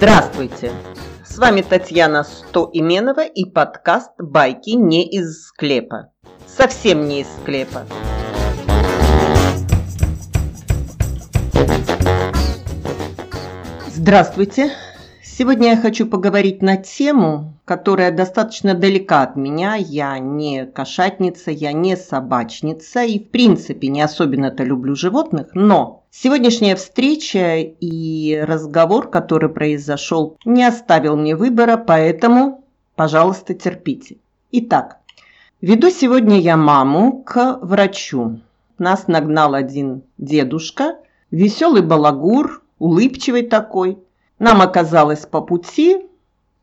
Здравствуйте! С вами Татьяна Стоименова и подкаст «Байки не из склепа». Совсем не из склепа. Здравствуйте! Сегодня я хочу поговорить на тему, которая достаточно далека от меня. Я не кошатница, я не собачница и в принципе не особенно-то люблю животных, но сегодняшняя встреча и разговор, который произошел, не оставил мне выбора, поэтому, пожалуйста, терпите. Итак, веду сегодня я маму к врачу. Нас нагнал один дедушка, веселый балагур, улыбчивый такой – нам оказалось по пути,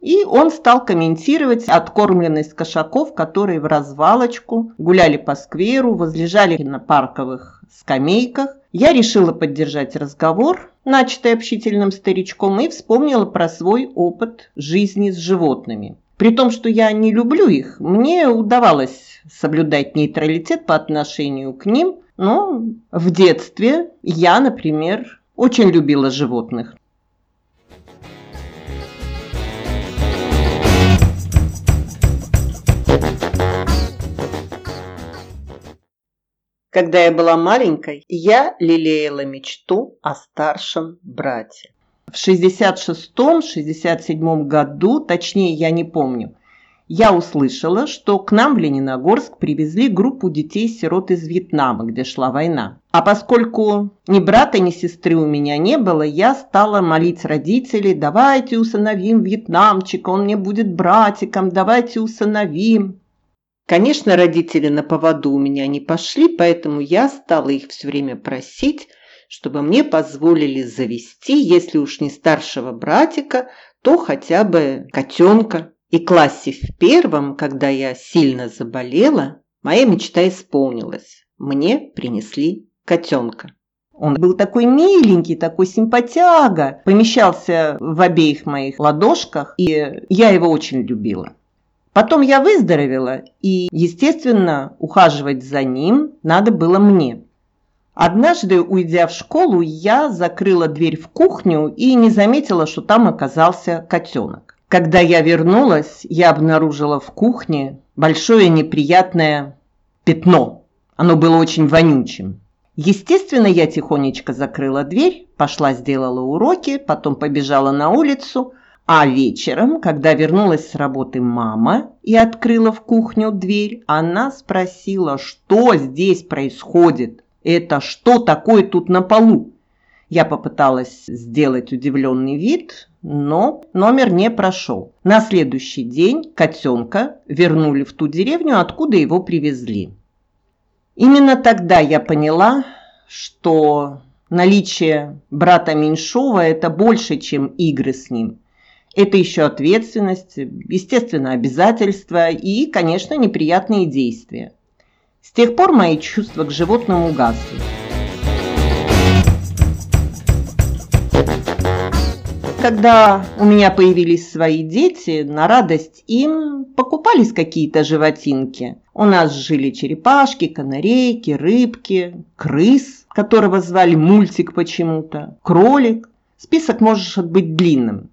и он стал комментировать откормленность кошаков, которые в развалочку гуляли по скверу, возлежали на парковых скамейках. Я решила поддержать разговор, начатый общительным старичком, и вспомнила про свой опыт жизни с животными. При том, что я не люблю их, мне удавалось соблюдать нейтралитет по отношению к ним, но в детстве я, например, очень любила животных. Когда я была маленькой, я лелеяла мечту о старшем брате. В 66-67 году, точнее я не помню, я услышала, что к нам в Лениногорск привезли группу детей-сирот из Вьетнама, где шла война. А поскольку ни брата, ни сестры у меня не было, я стала молить родителей, давайте усыновим вьетнамчика, он мне будет братиком, давайте усыновим. Конечно, родители на поводу у меня не пошли, поэтому я стала их все время просить, чтобы мне позволили завести, если уж не старшего братика, то хотя бы котенка. И классе в первом, когда я сильно заболела, моя мечта исполнилась. Мне принесли котенка. Он был такой миленький, такой симпатяга, помещался в обеих моих ладошках, и я его очень любила. Потом я выздоровела, и, естественно, ухаживать за ним надо было мне. Однажды, уйдя в школу, я закрыла дверь в кухню и не заметила, что там оказался котенок. Когда я вернулась, я обнаружила в кухне большое неприятное пятно. Оно было очень вонючим. Естественно, я тихонечко закрыла дверь, пошла сделала уроки, потом побежала на улицу – а вечером, когда вернулась с работы мама и открыла в кухню дверь, она спросила, что здесь происходит. Это что такое тут на полу? Я попыталась сделать удивленный вид, но номер не прошел. На следующий день котенка вернули в ту деревню, откуда его привезли. Именно тогда я поняла, что наличие брата меньшого – это больше, чем игры с ним – это еще ответственность, естественно, обязательства и, конечно, неприятные действия. С тех пор мои чувства к животным угасли. Когда у меня появились свои дети, на радость им покупались какие-то животинки. У нас жили черепашки, канарейки, рыбки, крыс, которого звали Мультик почему-то, кролик. Список может быть длинным.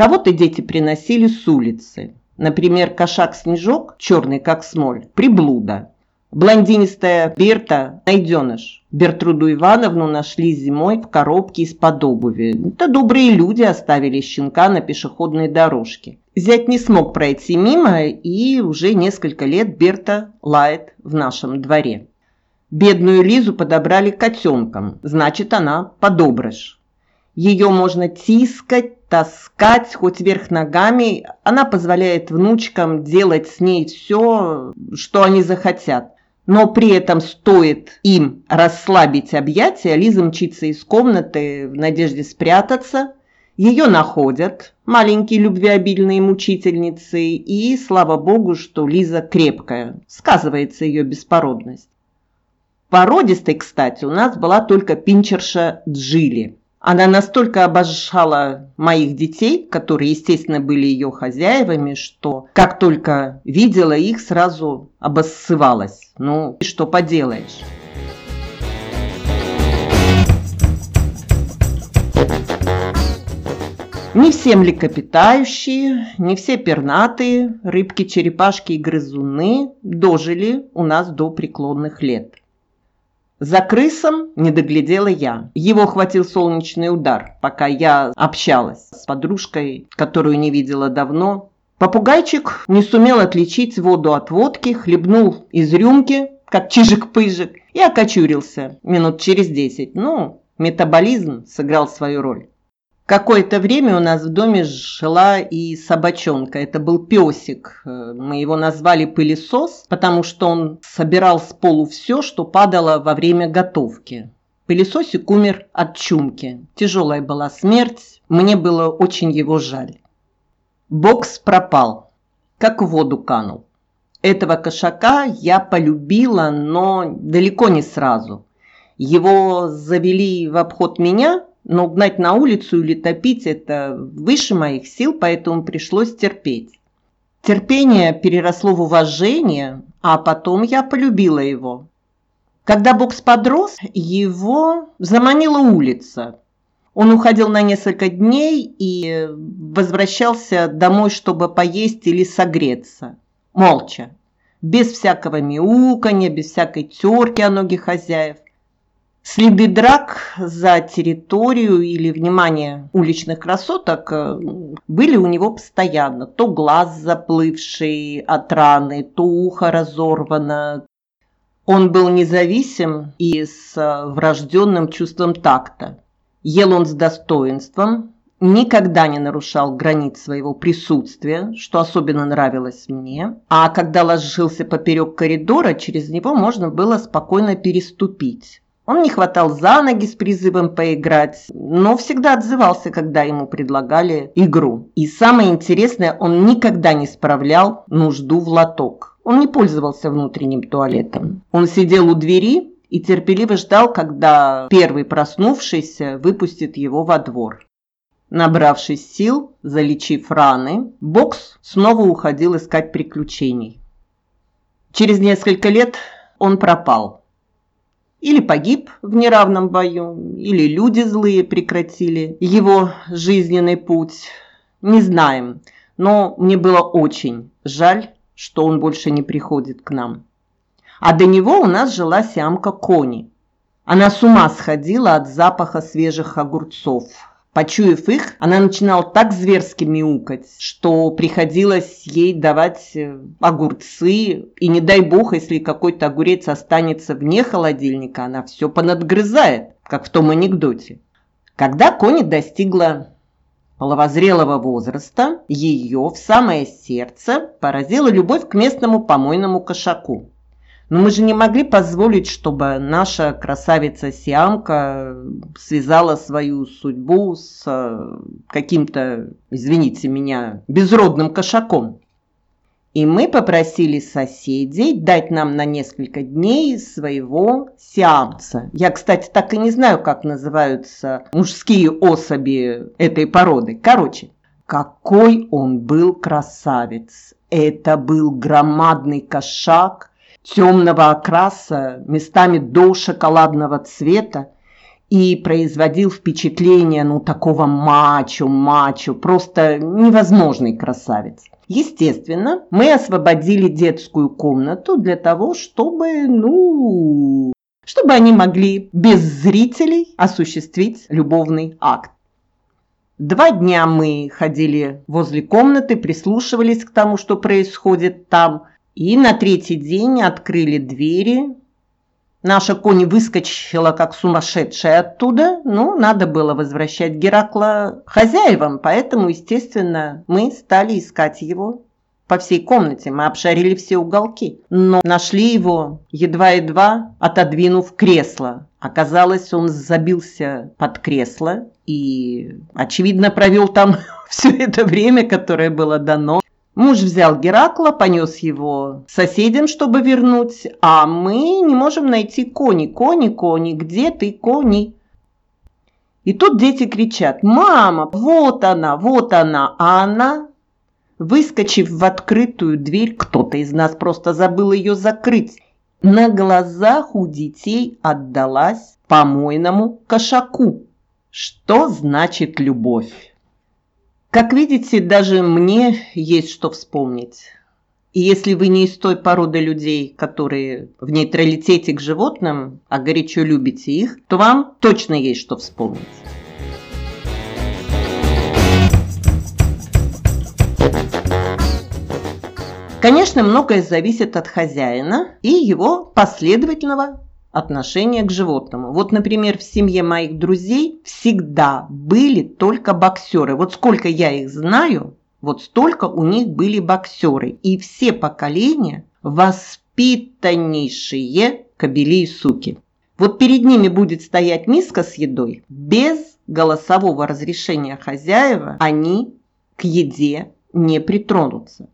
Кого-то дети приносили с улицы. Например, кошак-снежок, черный как смоль, приблуда. Блондинистая Берта – найденыш. Бертруду Ивановну нашли зимой в коробке из-под обуви. Это добрые люди оставили щенка на пешеходной дорожке. Зять не смог пройти мимо, и уже несколько лет Берта лает в нашем дворе. Бедную Лизу подобрали котенком, значит, она подобрыш. Ее можно тискать, таскать хоть вверх ногами. Она позволяет внучкам делать с ней все, что они захотят. Но при этом стоит им расслабить объятия, Лиза мчится из комнаты в надежде спрятаться. Ее находят, маленькие любвеобильные мучительницы, и слава богу, что Лиза крепкая, сказывается ее беспородность. Породистой, кстати, у нас была только пинчерша Джили – она настолько обожала моих детей, которые, естественно, были ее хозяевами, что как только видела их, сразу обоссывалась. Ну, что поделаешь. Не все млекопитающие, не все пернатые, рыбки, черепашки и грызуны дожили у нас до преклонных лет. За крысом не доглядела я. Его хватил солнечный удар, пока я общалась с подружкой, которую не видела давно. Попугайчик не сумел отличить воду от водки, хлебнул из рюмки, как чижик-пыжик, и окочурился минут через десять. Ну, метаболизм сыграл свою роль. Какое-то время у нас в доме жила и собачонка. Это был песик. Э, мы его назвали пылесос, потому что он собирал с полу все, что падало во время готовки. Пылесосик умер от чумки. Тяжелая была смерть. Мне было очень его жаль. Бокс пропал, как в воду канул. Этого кошака я полюбила, но далеко не сразу. Его завели в обход меня – но гнать на улицу или топить – это выше моих сил, поэтому пришлось терпеть. Терпение переросло в уважение, а потом я полюбила его. Когда Бокс подрос, его заманила улица. Он уходил на несколько дней и возвращался домой, чтобы поесть или согреться. Молча. Без всякого мяуканья, без всякой терки о ноги хозяев. Следы драк за территорию или внимание уличных красоток э, были у него постоянно. То глаз заплывший от раны, то ухо разорвано. Он был независим и с э, врожденным чувством такта. Ел он с достоинством, никогда не нарушал границ своего присутствия, что особенно нравилось мне. А когда ложился поперек коридора, через него можно было спокойно переступить. Он не хватал за ноги с призывом поиграть, но всегда отзывался, когда ему предлагали игру. И самое интересное, он никогда не справлял нужду в лоток. Он не пользовался внутренним туалетом. Он сидел у двери и терпеливо ждал, когда первый проснувшийся выпустит его во двор. Набравшись сил, залечив раны, Бокс снова уходил искать приключений. Через несколько лет он пропал. Или погиб в неравном бою, или люди злые прекратили его жизненный путь. Не знаем, но мне было очень жаль, что он больше не приходит к нам. А до него у нас жила сямка Кони. Она с ума сходила от запаха свежих огурцов. Почуяв их, она начинала так зверски мяукать, что приходилось ей давать э, огурцы. И не дай бог, если какой-то огурец останется вне холодильника, она все понадгрызает, как в том анекдоте. Когда Кони достигла половозрелого возраста, ее в самое сердце поразила любовь к местному помойному кошаку. Но мы же не могли позволить, чтобы наша красавица-сиамка связала свою судьбу с э, каким-то, извините меня, безродным кошаком. И мы попросили соседей дать нам на несколько дней своего сиамца. Я, кстати, так и не знаю, как называются мужские особи этой породы. Короче, какой он был красавец. Это был громадный кошак, темного окраса, местами до шоколадного цвета, и производил впечатление, ну, такого мачо-мачо, просто невозможный красавец. Естественно, мы освободили детскую комнату для того, чтобы, ну, чтобы они могли без зрителей осуществить любовный акт. Два дня мы ходили возле комнаты, прислушивались к тому, что происходит там, и на третий день открыли двери. Наша кони выскочила как сумасшедшая оттуда. Ну, надо было возвращать Геракла хозяевам, поэтому, естественно, мы стали искать его по всей комнате. Мы обшарили все уголки, но нашли его едва-едва отодвинув кресло. Оказалось, он забился под кресло и, очевидно, провел там все это время, которое было дано. Муж взял Геракла, понес его соседям, чтобы вернуть, а мы не можем найти кони. Кони, кони, где ты, кони? И тут дети кричат, мама, вот она, вот она, а она... Выскочив в открытую дверь, кто-то из нас просто забыл ее закрыть. На глазах у детей отдалась помойному кошаку. Что значит любовь? Как видите, даже мне есть что вспомнить. И если вы не из той породы людей, которые в нейтралитете к животным, а горячо любите их, то вам точно есть что вспомнить. Конечно, многое зависит от хозяина и его последовательного отношения к животному. Вот, например, в семье моих друзей всегда были только боксеры. Вот сколько я их знаю, вот столько у них были боксеры. И все поколения воспитаннейшие кобели и суки. Вот перед ними будет стоять миска с едой. Без голосового разрешения хозяева они к еде не притронутся.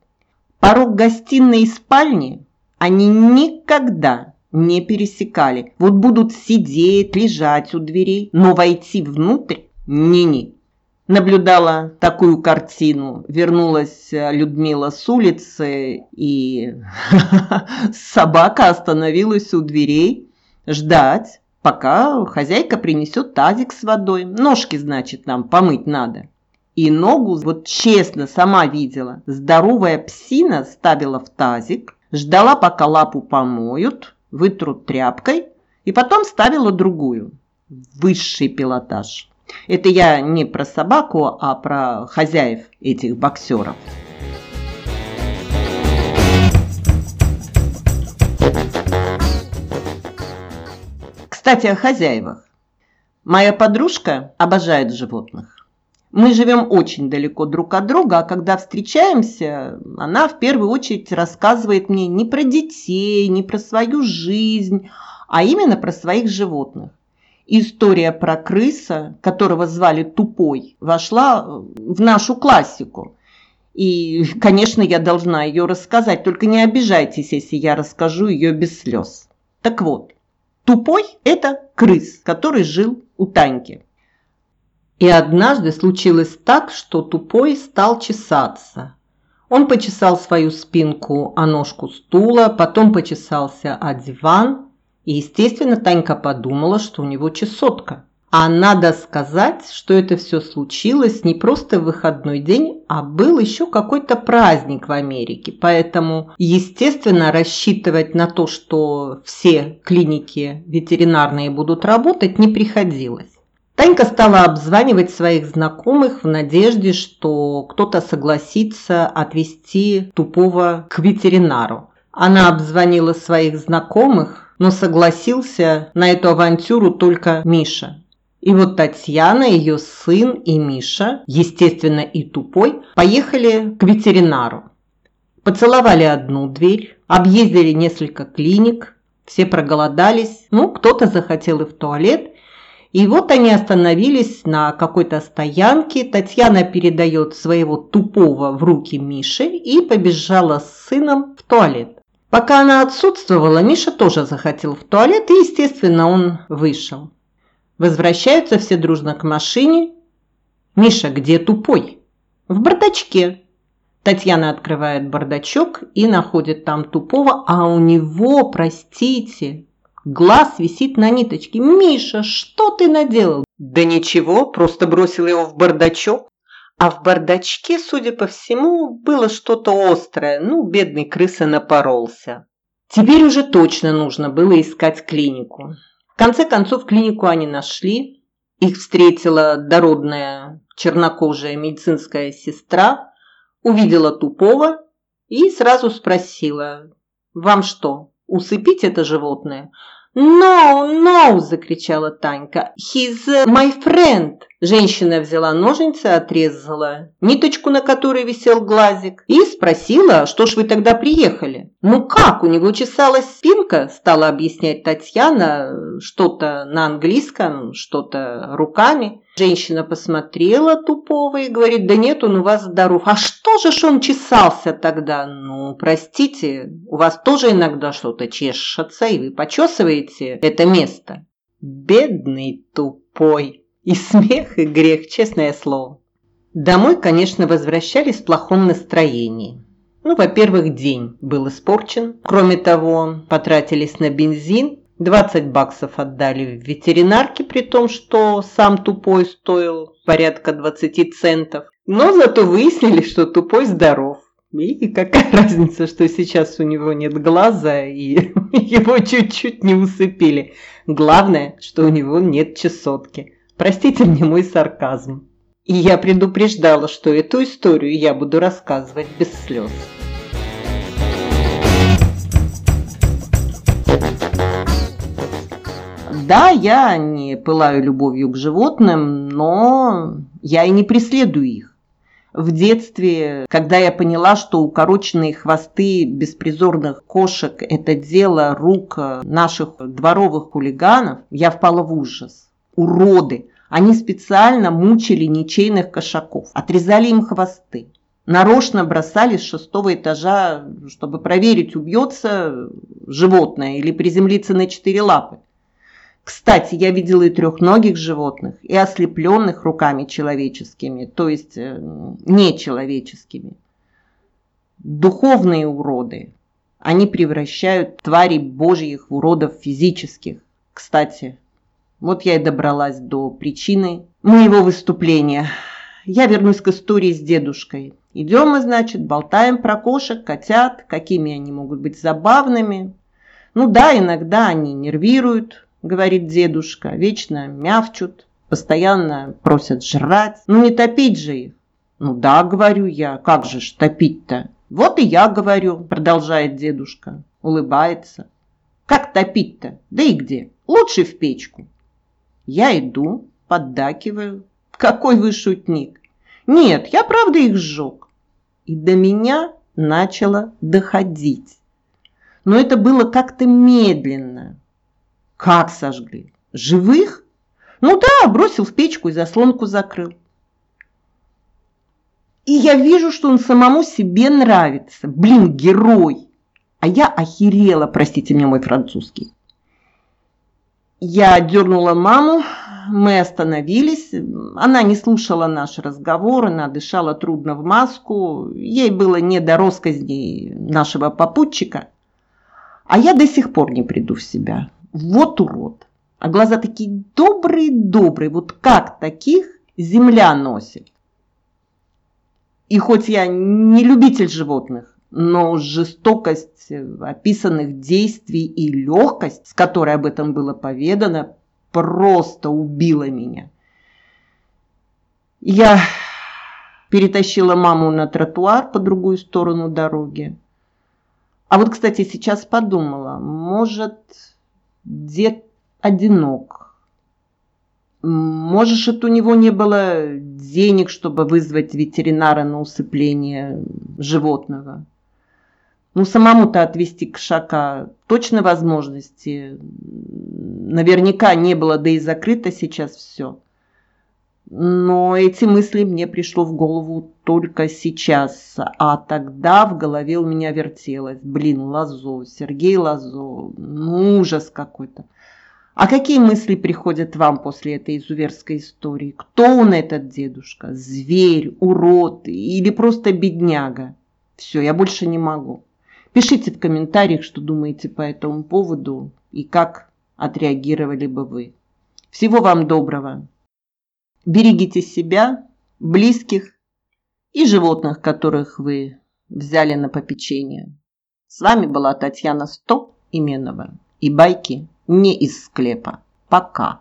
Порог гостиной и спальни они никогда не пересекали. Вот будут сидеть, лежать у дверей, но войти внутрь ни-ни. Наблюдала такую картину. Вернулась э, Людмила с улицы, и собака остановилась у дверей ждать, пока хозяйка принесет тазик с водой. Ножки, значит, нам помыть надо. И ногу, вот честно, сама видела. Здоровая псина ставила в тазик, ждала, пока лапу помоют, вытрут тряпкой, и потом ставила другую. Высший пилотаж. Это я не про собаку, а про хозяев этих боксеров. Кстати, о хозяевах. Моя подружка обожает животных. Мы живем очень далеко друг от друга, а когда встречаемся, она в первую очередь рассказывает мне не про детей, не про свою жизнь, а именно про своих животных. История про крыса, которого звали Тупой, вошла в нашу классику. И, конечно, я должна ее рассказать, только не обижайтесь, если я расскажу ее без слез. Так вот, Тупой – это крыс, который жил у Таньки. И однажды случилось так, что тупой стал чесаться. Он почесал свою спинку о ножку стула, потом почесался о диван, и, естественно, Танька подумала, что у него чесотка. А надо сказать, что это все случилось не просто в выходной день, а был еще какой-то праздник в Америке. Поэтому, естественно, рассчитывать на то, что все клиники ветеринарные будут работать, не приходилось. Танька стала обзванивать своих знакомых в надежде, что кто-то согласится отвезти тупого к ветеринару. Она обзвонила своих знакомых, но согласился на эту авантюру только Миша. И вот Татьяна, ее сын и Миша, естественно и тупой, поехали к ветеринару. Поцеловали одну дверь, объездили несколько клиник, все проголодались, ну, кто-то захотел и в туалет, и вот они остановились на какой-то стоянке. Татьяна передает своего тупого в руки Миши и побежала с сыном в туалет. Пока она отсутствовала, Миша тоже захотел в туалет, и, естественно, он вышел. Возвращаются все дружно к машине. «Миша, где тупой?» «В бардачке». Татьяна открывает бардачок и находит там тупого, а у него, простите, Глаз висит на ниточке. «Миша, что ты наделал?» «Да ничего, просто бросил его в бардачок». А в бардачке, судя по всему, было что-то острое. Ну, бедный крыса напоролся. Теперь уже точно нужно было искать клинику. В конце концов, клинику они нашли. Их встретила дородная чернокожая медицинская сестра, увидела тупого и сразу спросила, «Вам что, усыпить это животное?» «No, no!» – закричала Танька. «He's my friend!» Женщина взяла ножницы, отрезала ниточку, на которой висел глазик, и спросила, что ж вы тогда приехали. «Ну как, у него чесалась спинка?» – стала объяснять Татьяна, что-то на английском, что-то руками. Женщина посмотрела тупого и говорит, да нет, он у вас здоров. А что же ж он чесался тогда? Ну, простите, у вас тоже иногда что-то чешется, и вы почесываете это место. Бедный тупой. И смех, и грех, честное слово. Домой, конечно, возвращались в плохом настроении. Ну, во-первых, день был испорчен. Кроме того, потратились на бензин, 20 баксов отдали в ветеринарке, при том, что сам тупой стоил порядка 20 центов. Но зато выяснили, что тупой здоров. И какая разница, что сейчас у него нет глаза и его чуть-чуть не усыпили. Главное, что у него нет чесотки. Простите мне мой сарказм. И я предупреждала, что эту историю я буду рассказывать без слез. Да, я не пылаю любовью к животным, но я и не преследую их. В детстве, когда я поняла, что укороченные хвосты беспризорных кошек – это дело рук наших дворовых хулиганов, я впала в ужас. Уроды! Они специально мучили ничейных кошаков, отрезали им хвосты. Нарочно бросали с шестого этажа, чтобы проверить, убьется животное или приземлится на четыре лапы. Кстати, я видела и трехногих животных, и ослепленных руками человеческими, то есть э, нечеловеческими. Духовные уроды. Они превращают тварей божьих в уродов физических. Кстати, вот я и добралась до причины моего выступления. Я вернусь к истории с дедушкой. Идем мы, значит, болтаем про кошек, котят, какими они могут быть забавными. Ну да, иногда они нервируют, говорит дедушка, вечно мявчут, постоянно просят жрать. Ну не топить же их. Ну да, говорю я, как же ж топить-то? Вот и я говорю, продолжает дедушка, улыбается. Как топить-то? Да и где? Лучше в печку. Я иду, поддакиваю. Какой вы шутник. Нет, я правда их сжег. И до меня начало доходить. Но это было как-то медленно, как сожгли? Живых? Ну да, бросил в печку и заслонку закрыл. И я вижу, что он самому себе нравится. Блин, герой. А я охерела, простите мне мой французский. Я дернула маму, мы остановились. Она не слушала наш разговор, она дышала трудно в маску. Ей было не до росказней нашего попутчика. А я до сих пор не приду в себя. Вот урод. А глаза такие добрые-добрые. Вот как таких земля носит? И хоть я не любитель животных, но жестокость описанных действий и легкость, с которой об этом было поведано, просто убила меня. Я перетащила маму на тротуар по другую сторону дороги. А вот, кстати, сейчас подумала, может, дед одинок. Может, у него не было денег, чтобы вызвать ветеринара на усыпление животного. Ну, самому-то отвезти кошака точно возможности наверняка не было, да и закрыто сейчас все. Но эти мысли мне пришло в голову только сейчас, а тогда в голове у меня вертелось. Блин, Лазо, Сергей Лазо, ну ужас какой-то. А какие мысли приходят вам после этой изуверской истории? Кто он этот дедушка? Зверь, урод или просто бедняга? Все, я больше не могу. Пишите в комментариях, что думаете по этому поводу и как отреагировали бы вы. Всего вам доброго! Берегите себя, близких и животных, которых вы взяли на попечение. С вами была Татьяна Стоп Именова и байки не из склепа. Пока.